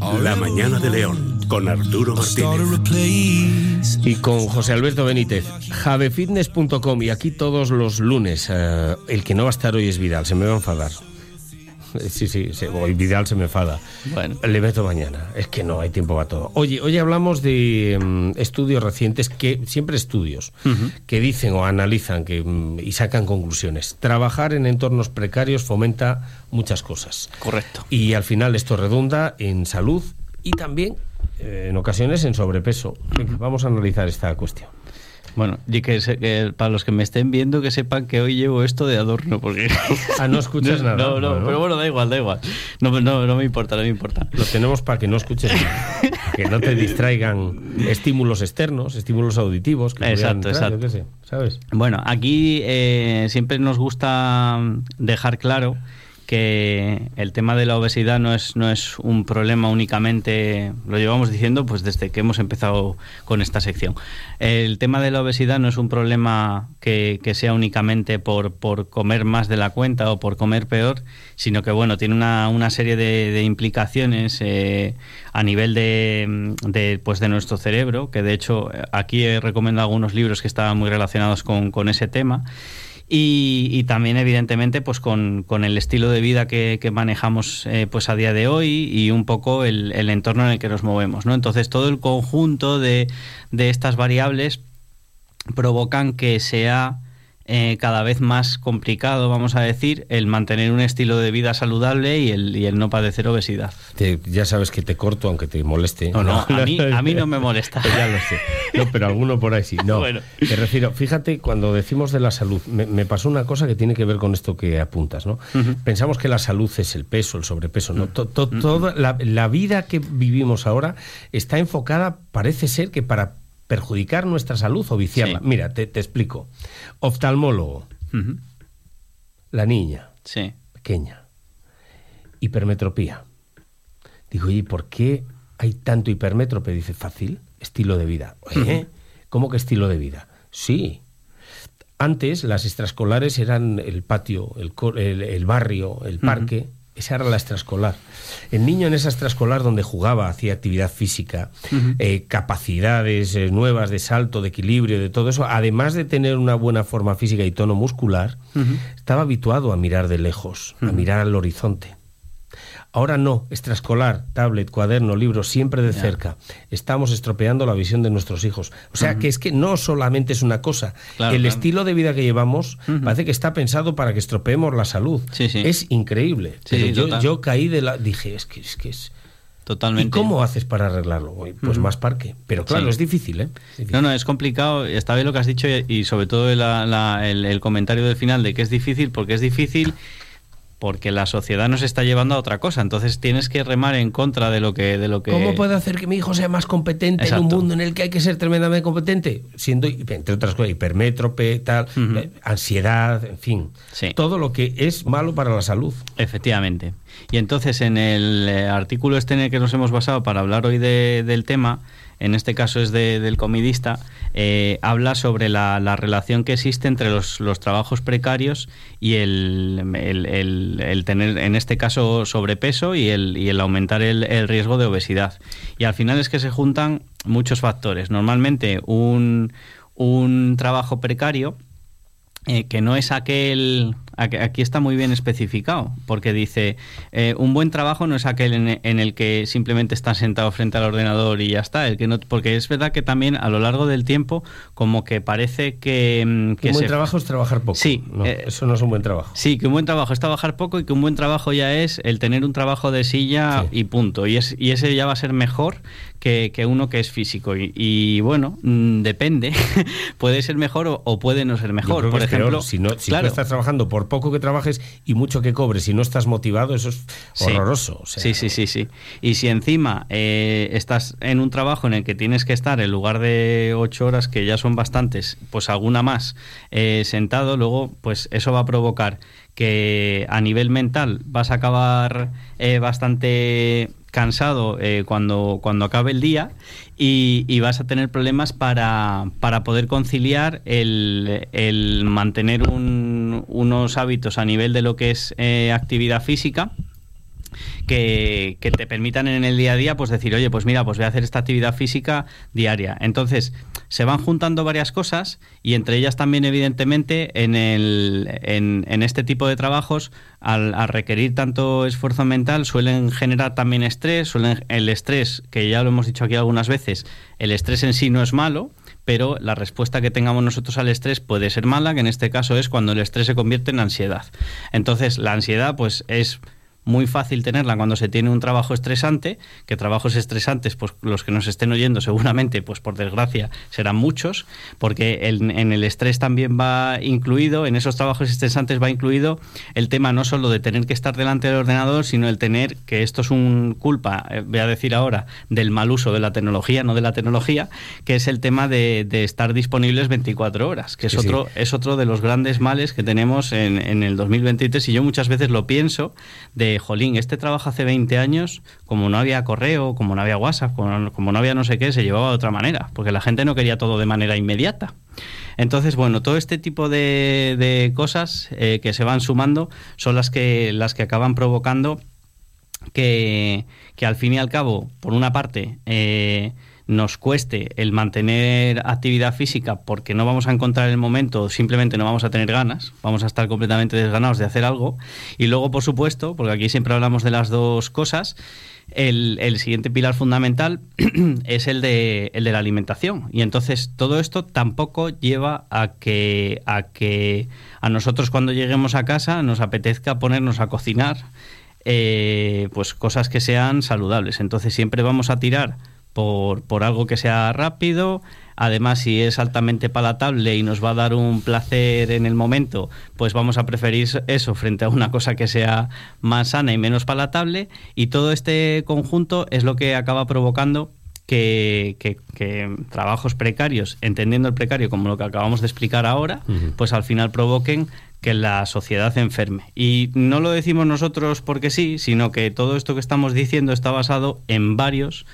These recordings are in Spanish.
La mañana de León con Arturo Martínez. Y con José Alberto Benítez. Javefitness.com y aquí todos los lunes. eh, el que no va a estar hoy es Vidal, se me va a enfadar. Eh, Sí, sí, sí, hoy Vidal se me enfada. Bueno. Le meto mañana. Es que no hay tiempo para todo. Oye, hoy hablamos de mm, estudios recientes, que siempre estudios, que dicen o analizan que, mm, y sacan conclusiones. Trabajar en entornos precarios fomenta muchas cosas. Correcto. Y al final esto redunda en salud y también eh, en ocasiones en sobrepeso. Vamos a analizar esta cuestión. Bueno, y que, se- que para los que me estén viendo que sepan que hoy llevo esto de adorno porque Ah, no escuchas nada. No, no, Bueno. pero bueno, da igual, da igual. No, no, no me importa, no me importa. Lo tenemos para que no escuches nada. que no te distraigan estímulos externos, estímulos auditivos. Que Exacto, entrar, exacto. yo qué sé, ¿sabes? Bueno, aquí eh, siempre nos gusta dejar claro que el tema de la obesidad no es, no es un problema únicamente, lo llevamos diciendo pues desde que hemos empezado con esta sección. El tema de la obesidad no es un problema que, que sea únicamente por, por comer más de la cuenta o por comer peor, sino que bueno, tiene una, una serie de, implicaciones eh, a nivel de, pues de nuestro cerebro, que de hecho aquí he recomendado algunos libros que estaban muy relacionados con, con ese tema. Y, y también evidentemente pues con, con el estilo de vida que, manejamos eh, pues a día de hoy y un poco el, el entorno en el que nos movemos ¿no? entonces todo el conjunto de, de estas variables provocan que sea eh, cada vez más complicado, vamos a decir, el mantener un estilo de vida saludable y el, y el no padecer obesidad. Te- ya sabes que te corto aunque te moleste. No, no, a mí, a mí no me molesta. ya lo sé. No, pero alguno por ahí sí. No, Bueno. te refiero, fíjate, cuando decimos de la salud, me, me pasó una cosa que tiene que ver con esto que apuntas, ¿no? Pensamos que la salud es el peso, el sobrepeso, ¿no? To- to- toda la, la vida que vivimos ahora está enfocada, parece ser que para perjudicar nuestra salud o viciarla. Sí. Mira, te, te explico. Oftalmólogo, la niña, Sí. pequeña. Hipermetropía. Digo, oye, ¿por qué hay tanto hipermétrope? Dice, fácil, estilo de vida. Oye, ¿Cómo que estilo de vida? Sí. Antes las extraescolares eran el patio, el, el- el barrio, el parque. Esa era la extraescolar. El niño en esa extraescolar donde jugaba, hacía actividad física, eh, capacidades eh, nuevas de salto, de equilibrio, de todo eso, además de tener una buena forma física y tono muscular, estaba habituado a mirar de lejos, a mirar al horizonte. Ahora no, extraescolar, tablet, cuaderno, libro, siempre de cerca. Estamos estropeando la visión de nuestros hijos. O sea, que es que no solamente es una cosa. Claro, el claro. estilo de vida que llevamos parece que está pensado para que estropeemos la salud. Sí, sí. Es increíble. Sí, Pero sí, yo, yo caí de la... Dije, es que es... Que es Totalmente. ¿Y cómo haces para arreglarlo? Pues más parque. Pero claro, Sí. es difícil, ¿eh? Es difícil. No, no, es complicado. Está bien lo que has dicho y, y sobre todo la- la- el, el comentario del final de que es difícil, porque es difícil porque la sociedad nos está llevando a otra cosa. Entonces tienes que remar en contra de lo que... De lo que ¿Cómo puedo hacer que mi hijo sea más competente en un mundo en el que hay que ser tremendamente competente? Siendo, entre otras cosas, hipermétrope, tal, eh, ansiedad, en fin. Sí. Todo lo que es malo para la salud. Efectivamente. Y entonces en el eh, artículo este en el que nos hemos basado para hablar hoy de- del tema, en este caso es de- del comidista, eh, habla sobre la, la relación que existe entre los, trabajos precarios y el, el- tener, en este caso, sobrepeso y el, aumentar el, riesgo de obesidad. Y al final es que se juntan muchos factores. Normalmente un, un trabajo precario eh, que no es aquel aquí está muy bien especificado porque dice eh, un buen trabajo no es aquel en, en el que simplemente estás sentado frente al ordenador y ya está el que no porque es verdad que también a lo largo del tiempo como que parece que, mm, que un buen se- trabajo es trabajar poco. Sí, No, eh, eso no es un buen trabajo. Sí, que un buen trabajo es trabajar poco y que un buen trabajo ya es el tener un trabajo de silla Sí. y punto. Y, es, y ese ya va a ser mejor que, que uno que es físico. Y, y bueno, mm, depende. puede ser mejor o, o puede no ser mejor. Por es peor. ejemplo, si, no, si claro, tú estás trabajando por poco que trabajes y mucho que cobres y no estás motivado, eso es Sí. horroroso. o sea, sí, sí, sí, sí. Y si encima eh, estás en un trabajo en el que tienes que estar en lugar de ocho horas, que ya son bastantes, pues alguna más eh, sentado, luego pues eso va a provocar que a nivel mental vas a acabar eh, bastante cansado eh, cuando, cuando acabe el día y, vas a tener problemas para, para poder conciliar el, el mantener un- unos hábitos a nivel de lo que es eh, actividad física que, te permitan en el día a día pues decir, oye, pues mira, pues voy a hacer esta actividad física diaria. Entonces, se van juntando varias cosas y entre ellas también, evidentemente, en, el, en, este tipo de trabajos, al, requerir tanto esfuerzo mental, suelen generar también estrés, suelen, el estrés, que ya lo hemos dicho aquí algunas veces, el estrés en sí no es malo, pero la respuesta que tengamos nosotros al estrés puede ser mala, que en este caso es cuando el estrés se convierte en ansiedad. Entonces, la ansiedad pues es muy fácil tenerla cuando se tiene un trabajo estresante, que trabajos estresantes, pues los que nos estén oyendo seguramente, pues por desgracia, serán muchos, porque en el estrés también va incluido, en esos trabajos estresantes va incluido el tema no solo de tener que estar delante del ordenador, sino el tener, que esto es un culpa, eh, voy a decir ahora, del mal uso de la tecnología, no de la tecnología, que es el tema de, estar disponibles 24 horas, que es, otro, es otro de los grandes males que tenemos en, en el 2023 y yo muchas veces lo pienso de jolín, este trabajo hace 20 años, como no había correo, como no había WhatsApp, como, no había no sé qué, se llevaba de otra manera, porque la gente no quería todo de manera inmediata. Entonces, bueno, todo este tipo de, cosas eh, que se van sumando son las que, las que acaban provocando que, que al fin y al cabo, por una parte, eh, nos cueste el mantener actividad física porque no vamos a encontrar el momento, simplemente no vamos a tener ganas, vamos a estar completamente desganados de hacer algo. Y luego, por supuesto, porque aquí siempre hablamos de las dos cosas, el, siguiente pilar fundamental es el de, el de la alimentación. Y entonces todo esto tampoco lleva a que, a que a nosotros cuando lleguemos a casa nos apetezca ponernos a cocinar eh, pues cosas que sean saludables. Entonces siempre vamos a tirar por, por algo que sea rápido. Además, si es altamente palatable y nos va a dar un placer en el momento, pues vamos a preferir eso frente a una cosa que sea más sana y menos palatable. Y todo este conjunto es lo que acaba provocando que, que, trabajos precarios, entendiendo el precario como lo que acabamos de explicar ahora, pues al final provoquen que la sociedad enferme. Y no lo decimos nosotros porque sí, sino que todo esto que estamos diciendo está basado en varios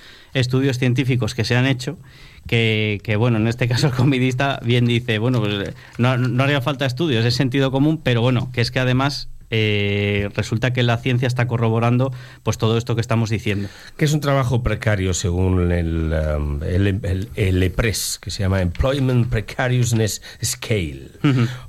estudios científicos que se han hecho que, bueno, en este caso el comidista bien dice, bueno, pues no, no haría falta estudios, es sentido común, pero bueno, que es que además eh, resulta que la ciencia está corroborando pues todo esto que estamos diciendo. Que es un trabajo precario según el, um, el, el, EPRES, que se llama Employment Precariousness Scale.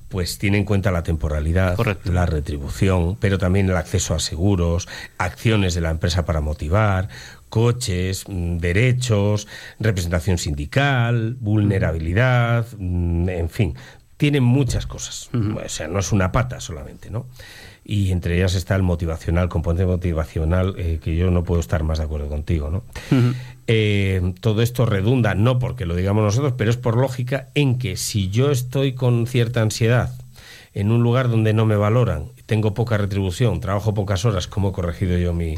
Pues tiene en cuenta la temporalidad, la retribución, pero también el acceso a seguros, acciones de la empresa para motivar, coches, mm, derechos, representación sindical, vulnerabilidad, mm, en fin, tiene muchas cosas. O sea, no es una pata solamente, ¿no? Y entre ellas está el motivacional, componente motivacional, eh, que yo no puedo estar más de acuerdo contigo, ¿no? Eh, todo esto redunda, no porque lo digamos nosotros, pero es por lógica en que si yo estoy con cierta ansiedad en un lugar donde no me valoran, tengo poca retribución, trabajo pocas horas, ¿cómo he corregido yo mi,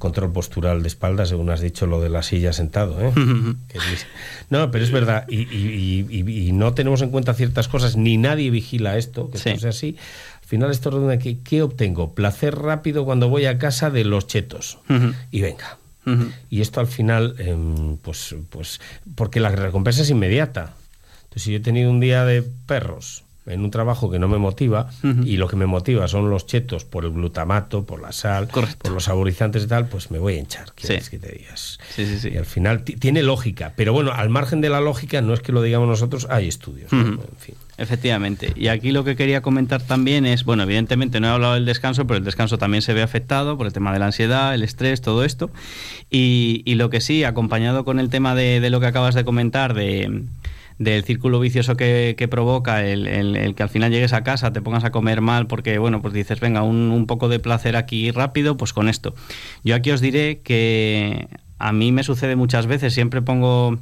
control postural de espalda, según has dicho lo de la silla sentado. ¿eh? no, pero es verdad, y, no tenemos en cuenta ciertas cosas, ni nadie vigila esto, que sí. sea así. Al final esto redunda que ¿qué obtengo? Placer rápido cuando voy a casa de los chetos. Y venga. Y esto al final, em, pues, pues, porque la recompensa es inmediata. Entonces, si yo he tenido un día de perros, en un trabajo que no me motiva y lo que me motiva son los chetos por el glutamato, por la sal, por los saborizantes y tal, pues me voy a hinchar. ¿Quieres que te digas? y al final tiene lógica, pero bueno, al margen de la lógica, no es que lo digamos nosotros, hay estudios. en fin. Efectivamente. Y aquí lo que quería comentar también es, bueno, evidentemente no he hablado del descanso, pero el descanso también se ve afectado por el tema de la ansiedad, el estrés, todo esto. Y, lo que sí, acompañado con el tema de lo que acabas de comentar, de del círculo vicioso que, provoca el, que al final llegues a casa, te pongas a comer mal porque, bueno, pues dices, venga, un, un poco de placer aquí rápido, pues con esto. Yo aquí os diré que a mí me sucede muchas veces, siempre pongo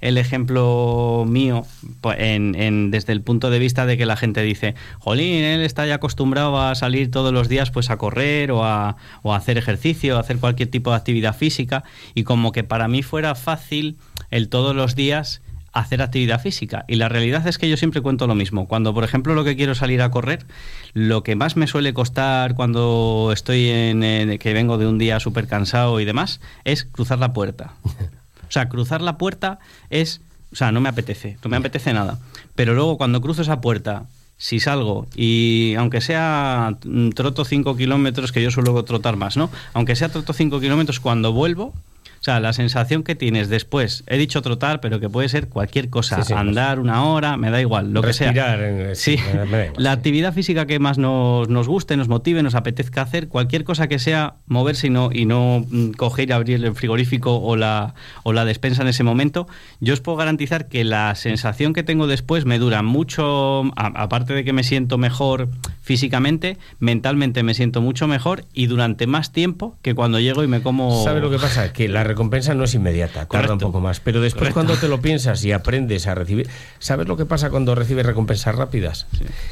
el ejemplo mío pues, en, desde el punto de vista de que la gente dice, jolín, él está ya acostumbrado a salir todos los días pues a correr o a, o a hacer ejercicio, a hacer cualquier tipo de actividad física y como que para mí fuera fácil el todos los días hacer actividad física. Y la realidad es que yo siempre cuento lo mismo. Cuando, por ejemplo, lo que quiero salir a correr, lo que más me suele costar cuando estoy en, que vengo de un día súper cansado y demás, es cruzar la puerta. O sea, cruzar la puerta es, o sea, no me apetece, no me apetece nada. Pero luego cuando cruzo esa puerta, si salgo y aunque sea mm, troto 5 kilómetros, que yo suelo trotar más, ¿no? Aunque sea troto 5 kilómetros, cuando vuelvo, o sea, la sensación que tienes después, he dicho trotar, pero que puede ser cualquier cosa, Sí, sí, andar una hora, me da igual, lo que sea. en- Sí, me- me da igual, la actividad física que más nos, nos guste, nos motive, nos apetezca hacer, cualquier cosa que sea moverse y no, y no mm, coger y abrir el frigorífico o la, o la despensa en ese momento, yo os puedo garantizar que la sensación que tengo después me dura mucho, a- aparte de que me siento mejor físicamente, mentalmente me siento mucho mejor y durante más tiempo que cuando llego y me como... ¿Sabes lo que pasa? Que la recompensa no es inmediata, tarda Correcto. un poco más. Pero después, Correcto. cuando te lo piensas y aprendes a recibir. ¿Sabes lo que pasa cuando recibes recompensas rápidas?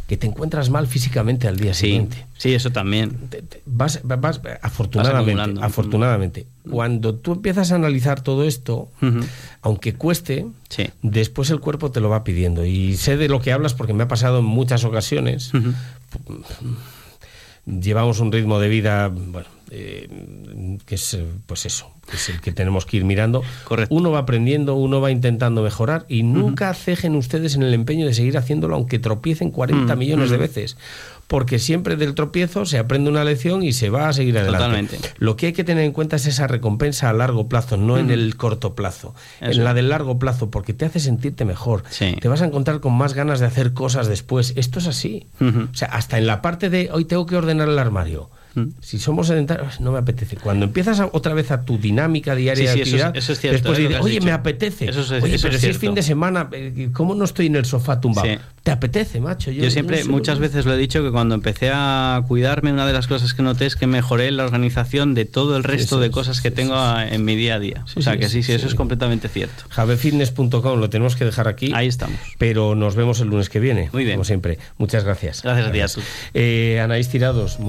Que te encuentras mal físicamente al día Sí, siguiente. sí, eso también. Te- te- vas, vas- afortunadamente, afortunadamente, cuando tú empiezas a analizar todo esto, aunque cueste, Sí. después el cuerpo te lo va pidiendo. Y sé de lo que hablas porque me ha pasado en muchas ocasiones. Llevamos un ritmo de vida, bueno, eh, que es, eh, pues eso, que es el que tenemos que ir mirando. Correcto. Uno va aprendiendo, uno va intentando mejorar y nunca cejen ustedes en el empeño de seguir haciéndolo aunque tropiecen 40 Mm, millones de veces. Porque siempre del tropiezo se aprende una lección y se va a seguir adelante. Totalmente. Lo que hay que tener en cuenta es esa recompensa a largo plazo, no en el corto plazo. Eso. En la del largo plazo, porque te hace sentirte mejor. Sí. Te vas a encontrar con más ganas de hacer cosas después. Esto es así. O sea, hasta en la parte de hoy tengo que ordenar el armario. Mm. Si somos sedentarios, no me apetece. Cuando empiezas a- otra vez a tu dinámica diaria Sí, de eso es- actividad, eso es cierto, después dices, oye, dicho. me apetece. Eso es- oye, eso pero es si es fin de semana, eh, ¿cómo no estoy en el sofá tumbado? Sí. ¿Te apetece, macho? Yo siempre, no sé, muchas veces lo he dicho, que cuando empecé a cuidarme, una de las cosas que noté es que mejoré la organización de todo el resto sí, de cosas que sí, tengo en mi día a día. Sí, o sea sí, que sí, sí, sí, eso es completamente cierto. javefitness.com lo tenemos que dejar aquí. Ahí estamos. Pero nos vemos el lunes que viene. Muy bien. Como siempre. Muchas gracias. Gracias a ti. Eh, Anaís Tirados, muchísimas